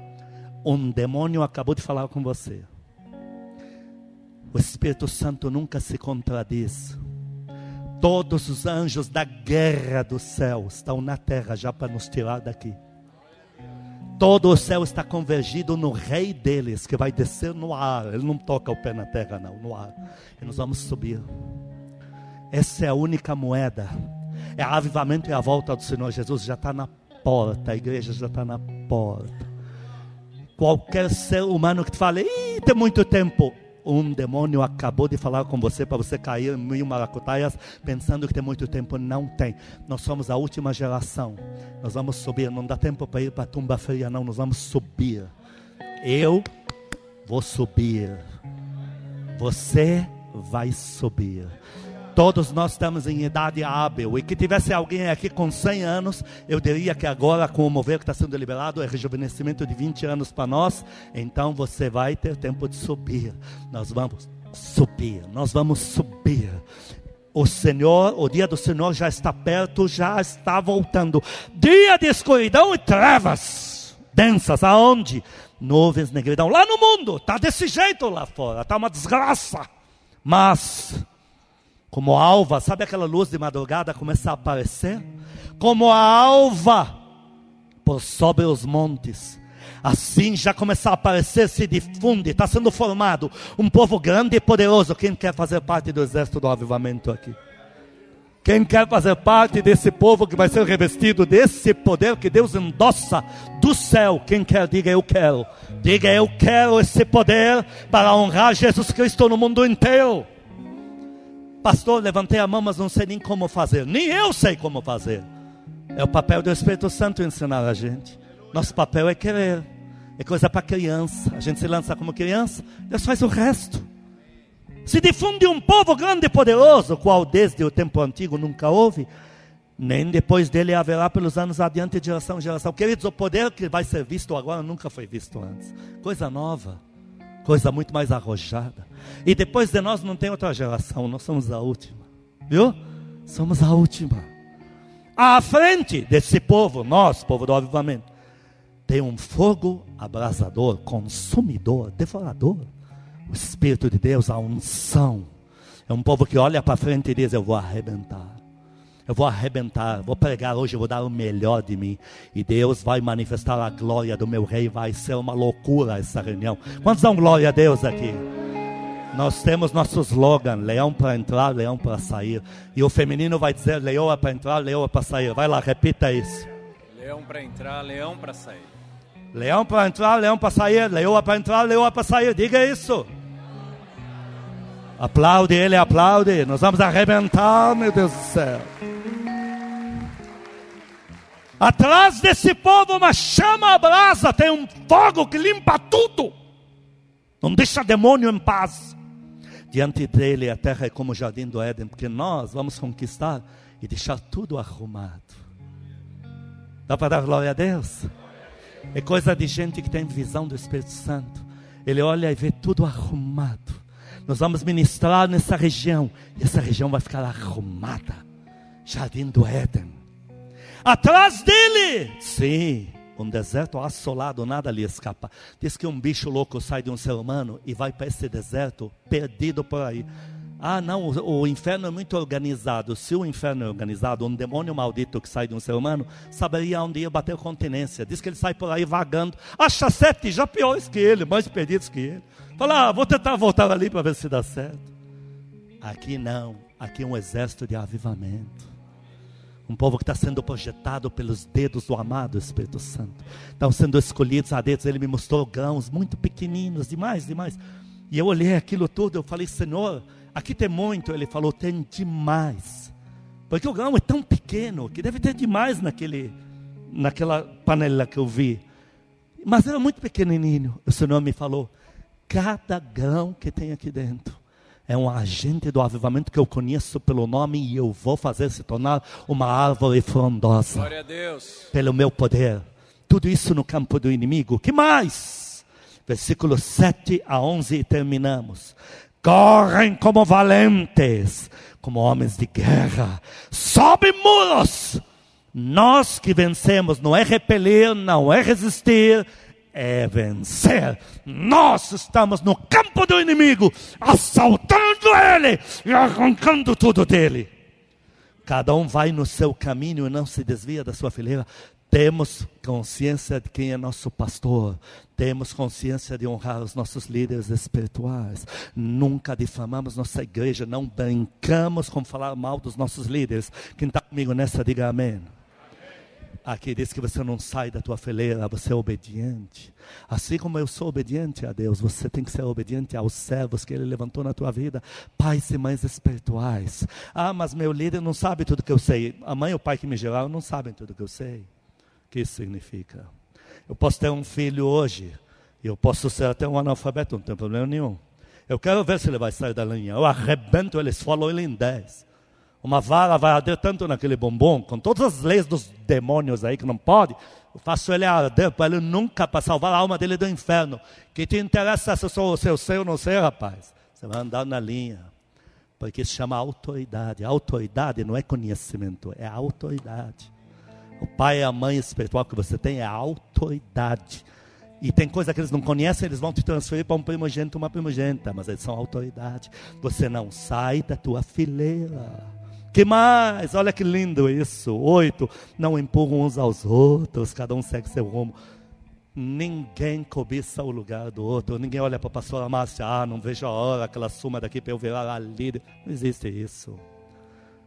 um demônio acabou de falar com você. O Espírito Santo nunca se contradiz. Todos os anjos da guerra do céu estão na terra já para nos tirar daqui. Todo o céu está convergido no rei deles, que vai descer no ar. Ele não toca o pé na terra, não, no ar. E nós vamos subir. Essa é a única moeda é avivamento e a volta do Senhor Jesus já está na porta, a igreja já está na porta. Qualquer ser humano que te fale, Ih, tem muito tempo. Um demônio acabou de falar com você para você cair em mil maracutaias pensando que tem muito tempo. Não tem. Nós somos a última geração. Nós vamos subir. Não dá tempo para ir para a tumba fria, não. Nós vamos subir. Eu vou subir. Você vai subir. Todos nós estamos em idade hábil. E que tivesse alguém aqui com 100 anos, eu diria que agora, com o mover que está sendo liberado, é rejuvenescimento de 20 anos para nós. Então você vai ter tempo de subir. Nós vamos subir. Nós vamos subir. O Senhor, o dia do Senhor já está perto, já está voltando. Dia de escuridão e trevas densas. Aonde? Nuvens, negridão. Lá no mundo, está desse jeito lá fora. Está uma desgraça. Mas como alva, sabe aquela luz de madrugada começa a aparecer? Como a alva por sobre os montes. Assim já começa a aparecer, se difunde, está sendo formado um povo grande e poderoso. Quem quer fazer parte do exército do avivamento aqui? Quem quer fazer parte desse povo que vai ser revestido desse poder que Deus endossa do céu? Quem quer, diga eu quero. Diga eu quero esse poder para honrar Jesus Cristo no mundo inteiro. Pastor, levantei a mão, mas não sei nem como fazer. Nem eu sei como fazer. É o papel do Espírito Santo ensinar a gente. Nosso papel é querer. É coisa para criança. A gente se lança como criança, Deus faz o resto. Se difunde um povo grande e poderoso, qual desde o tempo antigo nunca houve, nem depois dele haverá pelos anos adiante geração em geração. Queridos, o poder que vai ser visto agora nunca foi visto antes. Coisa nova, coisa muito mais arrojada. E depois de nós não tem outra geração, nós somos a última. Viu? Somos a última. À frente desse povo, nós, povo do avivamento, tem um fogo abrasador, consumidor, devorador. O Espírito de Deus, a unção. É um povo que olha para frente e diz: Eu vou arrebentar. Eu vou arrebentar, vou pregar hoje, eu vou dar o melhor de mim. E Deus vai manifestar a glória do meu rei. Vai ser uma loucura essa reunião. Quantos dão glória a Deus aqui? Nós temos nosso slogan: leão para entrar, leão para sair. E o feminino vai dizer: leoa para entrar, leoa para sair. Vai lá, repita isso. Leão para entrar, leão para sair. Leão para entrar, leão para sair. Leoa para entrar, leoa para sair. Diga isso. Aplaude ele, aplaude. Nós vamos arrebentar, meu Deus do céu. Atrás desse povo, uma chama a brasa, tem um fogo que limpa tudo. Não deixa demônio em paz. Diante dele a terra é como o jardim do Éden, porque nós vamos conquistar e deixar tudo arrumado. Dá para dar glória a Deus? É coisa de gente que tem visão do Espírito Santo. Ele olha e vê tudo arrumado. Nós vamos ministrar nessa região e essa região vai ficar arrumada. Jardim do Éden. Atrás dele, sim, um deserto assolado, nada lhe escapa. Diz que um bicho louco sai de um ser humano e vai para esse deserto perdido por aí. Ah, não, o, o, inferno é muito organizado. Se o inferno é organizado, um demônio maldito que sai de um ser humano saberia onde ia bater continência. Diz que ele sai por aí vagando. Acha sete já piores que ele, mais perdidos que ele. Fala, ah, vou tentar voltar ali para ver se dá certo. Aqui não, aqui é um exército de avivamento. Um povo que está sendo projetado pelos dedos do amado Espírito Santo. Estão sendo escolhidos a dedos. Ele me mostrou grãos muito pequeninos, demais, demais. E eu olhei aquilo tudo, eu falei, Senhor, Aqui tem muito, ele falou, tem demais. Porque o grão é tão pequeno que deve ter demais naquele, naquela panela que eu vi. Mas era muito pequenininho. O Senhor me falou: cada grão que tem aqui dentro é um agente do avivamento que eu conheço pelo nome e eu vou fazer se tornar uma árvore frondosa. Glória a Deus. Pelo meu poder. Tudo isso no campo do inimigo. Que mais? Versículos 7 a 11 e terminamos correm como valentes, como homens de guerra, sobem muros. Nós que vencemos não é repelir, não é resistir, é vencer. Nós estamos no campo do inimigo, assaltando ele e arrancando tudo dele. Cada um vai no seu caminho e não se desvia da sua fileira. Temos consciência de quem é nosso pastor. Temos consciência de honrar os nossos líderes espirituais. Nunca difamamos nossa igreja. Não brincamos com falar mal dos nossos líderes. Quem está comigo nessa, diga amém. Aqui diz que você não sai da tua fileira, você é obediente. Assim como eu sou obediente a Deus, você tem que ser obediente aos servos que Ele levantou na tua vida, pais e mães espirituais. Ah, mas meu líder não sabe tudo que eu sei. A mãe e o pai que me geraram não sabem tudo que eu sei que isso significa. Eu posso ter um filho hoje, eu posso ser até um analfabeto, não tem problema nenhum. Eu quero ver se ele vai sair da linha. Eu arrebento ele, esfolo ele em dez. Uma vara vai arder tanto naquele bombom, com todas as leis dos demônios aí que não pode. Eu faço ele arder para ele nunca, para salvar a alma dele do inferno. Que te interessa se eu sou seu ser ou não sei, rapaz? Você vai andar na linha. Porque isso chama autoridade. Autoridade não é conhecimento, é autoridade. O pai e a mãe espiritual que você tem é autoridade. E tem coisa que eles não conhecem, eles vão te transferir para um primogênito, uma primogênita, mas eles são autoridade. Você não sai da tua fileira. Que mais? Olha que lindo isso. Oito. Não empurram uns aos outros, cada um segue seu rumo. Ninguém cobiça o lugar do outro. Ninguém olha para a pastora Márcia, ah, não vejo a hora que ela suma daqui para eu virar a líder. Não existe isso.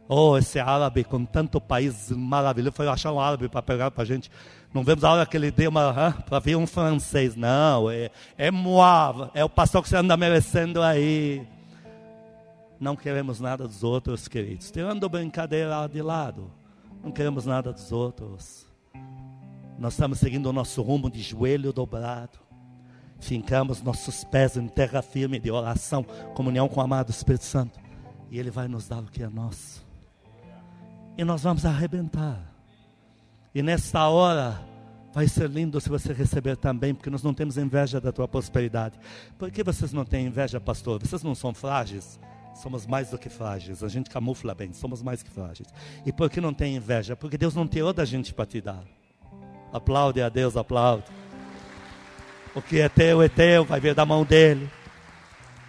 Oh, esse árabe com tanto país maravilhoso, foi achar um árabe para pegar para a gente. Não vemos a hora que ele deu uma para vir um francês. Não, é, é Moab, é o pastor que você anda merecendo aí. Não queremos nada dos outros, queridos. Tirando brincadeira de lado, não queremos nada dos outros. Nós estamos seguindo o nosso rumo de joelho dobrado. Fincamos nossos pés em terra firme de oração, comunhão com o amado Espírito Santo. E Ele vai nos dar o que é nosso e nós vamos arrebentar. E nesta hora, vai ser lindo se você receber também, porque nós não temos inveja da tua prosperidade. Por que vocês não têm inveja, pastor? Vocês não são frágeis? Somos mais do que frágeis. A gente camufla bem, somos mais que frágeis. E por que não tem inveja? Porque Deus não tirou da gente para te dar. Aplaude a Deus, aplaude. O que é teu é teu, vai vir da mão dele.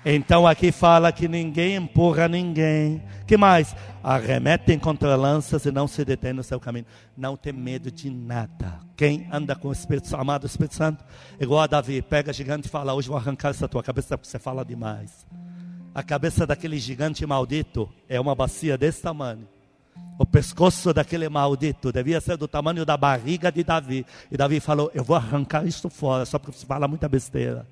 Então aqui fala que ninguém empurra ninguém. Que mais? Arremetem contra lanças e não se detém no seu caminho. Não tem medo de nada. Quem anda com o Espírito amado Espírito Santo, igual a Davi, pega gigante e fala: Hoje vou arrancar essa tua cabeça porque você fala demais. A cabeça daquele gigante maldito é uma bacia desse tamanho. O pescoço daquele maldito devia ser do tamanho da barriga de Davi. E Davi falou: Eu vou arrancar isso fora, só porque você fala muita besteira.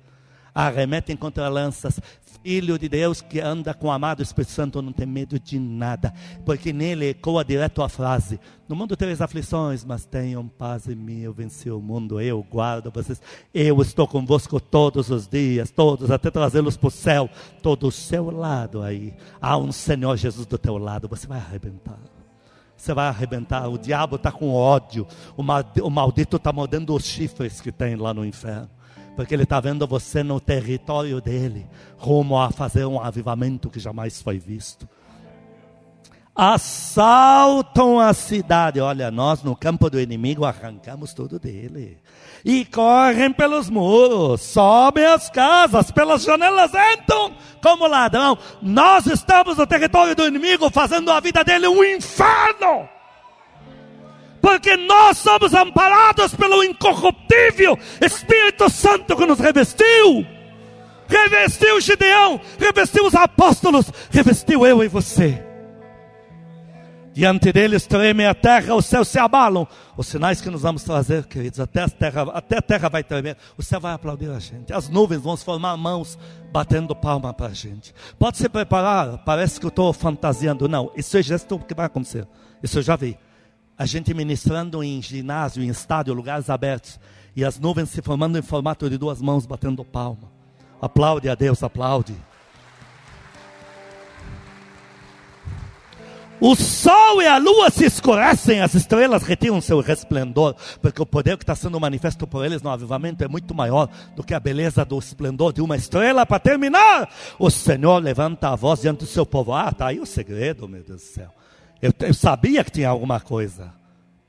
Arremetem contra lanças. Filho de Deus que anda com o amado Espírito Santo não tem medo de nada, porque nele ecoa direto a frase: No mundo tereis aflições, mas tenham paz em mim. Eu venci o mundo, eu guardo vocês. Eu estou convosco todos os dias, todos, até trazê-los para o céu. Todo o seu lado aí. Há um Senhor Jesus do teu lado, você vai arrebentar você vai arrebentar. O diabo está com ódio. O maldito está mordendo os chifres que tem lá no inferno. Porque ele está vendo você no território dele, rumo a fazer um avivamento que jamais foi visto. Assaltam a cidade. Olha, nós no campo do inimigo arrancamos tudo dele. E correm pelos muros, sobem as casas, pelas janelas entram como ladrão. Nós estamos no território do inimigo, fazendo a vida dele um inferno. Porque nós somos amparados pelo incorruptível Espírito Santo que nos revestiu. Revestiu Gideão, revestiu os apóstolos, revestiu eu e você. Diante deles treme a terra, os céus se abalam. Os sinais que nos vamos trazer, queridos, até a terra, até a terra vai tremer, o céu vai aplaudir a gente. As nuvens vão se formar mãos batendo palma para a gente. Pode se preparar, parece que eu estou fantasiando. Não, isso é gesto que vai acontecer. Isso eu já vi. A gente ministrando em ginásio, em estádio, lugares abertos, e as nuvens se formando em formato de duas mãos batendo palma. Aplaude a Deus, aplaude. O sol e a lua se escurecem, as estrelas retiram seu resplendor, porque o poder que está sendo manifesto por eles no avivamento é muito maior do que a beleza do esplendor de uma estrela. Para terminar, o Senhor levanta a voz diante do seu povo. Ah, está aí o segredo, meu Deus do céu. Eu, eu sabia que tinha alguma coisa.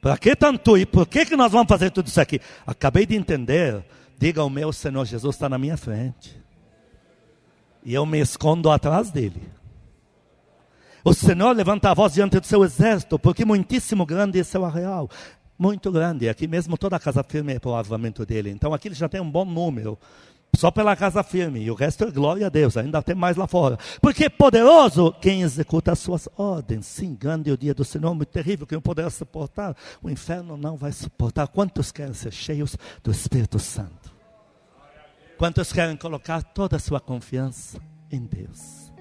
Para que tanto e por que, que nós vamos fazer tudo isso aqui? Acabei de entender. Diga o meu Senhor Jesus está na minha frente. E eu me escondo atrás dele. O Senhor levanta a voz diante do seu exército, porque muitíssimo grande é seu arreal. Muito grande. Aqui mesmo toda a casa firme é para o avivamento dele. Então aqui ele já tem um bom número. Só pela casa firme. E o resto é glória a Deus. Ainda tem mais lá fora. Porque poderoso quem executa as suas ordens. Sim, grande é o dia do Senhor, muito terrível. Quem poderá suportar? O inferno não vai suportar. Quantos querem ser cheios do Espírito Santo? Quantos querem colocar toda a sua confiança em Deus?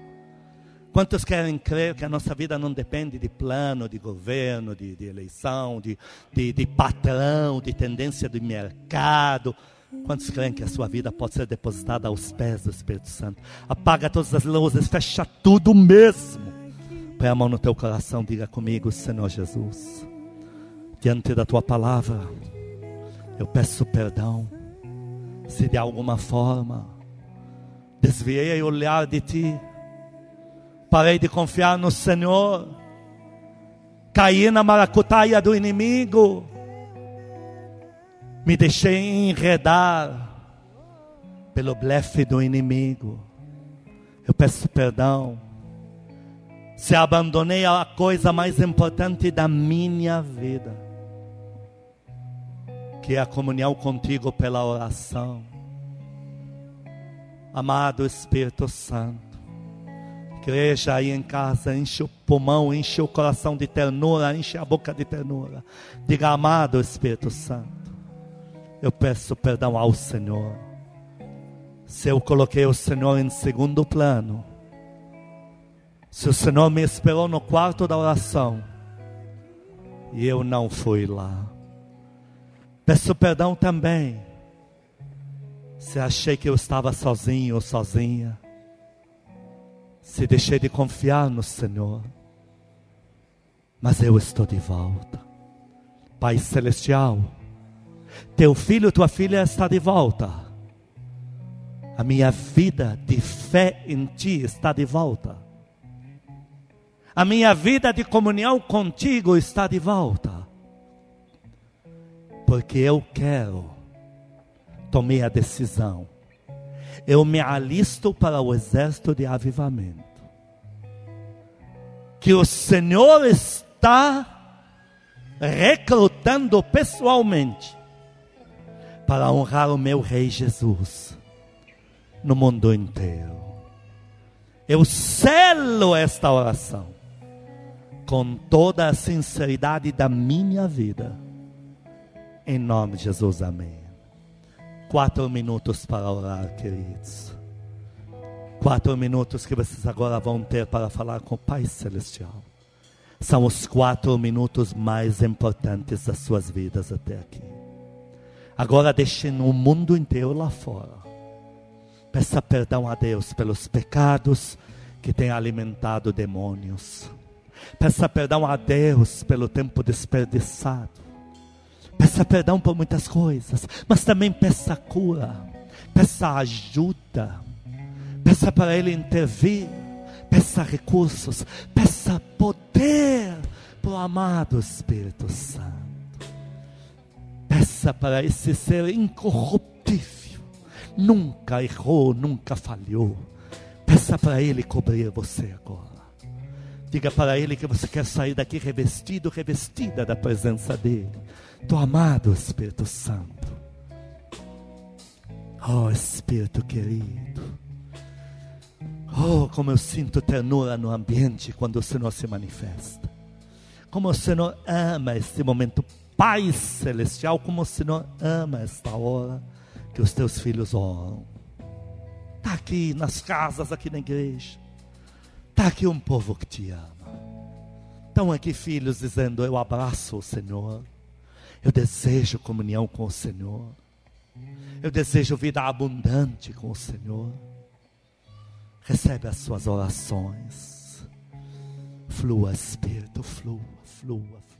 Quantos querem crer que a nossa vida não depende de plano, de governo, de, de eleição, de, de, de, patrão, de tendência do mercado? Quantos creem que a sua vida pode ser depositada aos pés do Espírito Santo? Apaga todas as luzes, fecha tudo mesmo. Põe a mão no teu coração, diga comigo, Senhor Jesus, diante da tua palavra, eu peço perdão. Se de alguma forma desviei o olhar de ti Parei de confiar no Senhor. Caí na maracutaia do inimigo. Me deixei enredar pelo blefe do inimigo. Eu peço perdão. Se abandonei a coisa mais importante da minha vida, que é a comunhão contigo pela oração. Amado Espírito Santo, Igreja aí em casa, enche o pulmão, enche o coração de ternura, enche a boca de ternura. Diga, amado Espírito Santo, eu peço perdão ao Senhor. Se eu coloquei o Senhor em segundo plano, se o Senhor me esperou no quarto da oração e eu não fui lá, peço perdão também. Se achei que eu estava sozinho ou sozinha, se deixei de confiar no Senhor. Mas eu estou de volta. Pai Celestial, teu filho, tua filha está de volta. A minha vida de fé em Ti está de volta. A minha vida de comunhão contigo está de volta. Porque eu quero, tomei a decisão eu me alisto para o exército de avivamento. Que o Senhor está recrutando pessoalmente para honrar o meu Rei Jesus no mundo inteiro. Eu selo esta oração com toda a sinceridade da minha vida. Em nome de Jesus, amém. quatro minutos para orar, queridos. Quatro minutos que vocês agora vão ter para falar com o Pai Celestial. São os quatro minutos mais importantes das suas vidas até aqui. Agora deixem o mundo inteiro lá fora. Peça perdão a Deus pelos pecados que têm alimentado demônios. Peça perdão a Deus pelo tempo desperdiçado. Peça perdão por muitas coisas, mas também peça cura, peça ajuda, peça para Ele intervir, peça recursos, peça poder para o amado Espírito Santo. Peça para esse ser incorruptível, nunca errou, nunca falhou. Peça para Ele cobrir você agora. Diga para Ele que você quer sair daqui revestido, revestida da presença dEle, do amado Espírito Santo. Oh Espírito querido, oh como eu sinto ternura no ambiente quando o Senhor se manifesta. Como o Senhor ama este momento Pai Celestial, como o Senhor ama esta hora que os teus filhos oram. Está aqui nas casas, aqui na igreja. Está aqui um povo que te ama. Estão aqui filhos dizendo: Eu abraço o Senhor. Eu desejo comunhão com o Senhor. Eu desejo vida abundante com o Senhor. Recebe as suas orações. Flua, Espírito, flua, flua.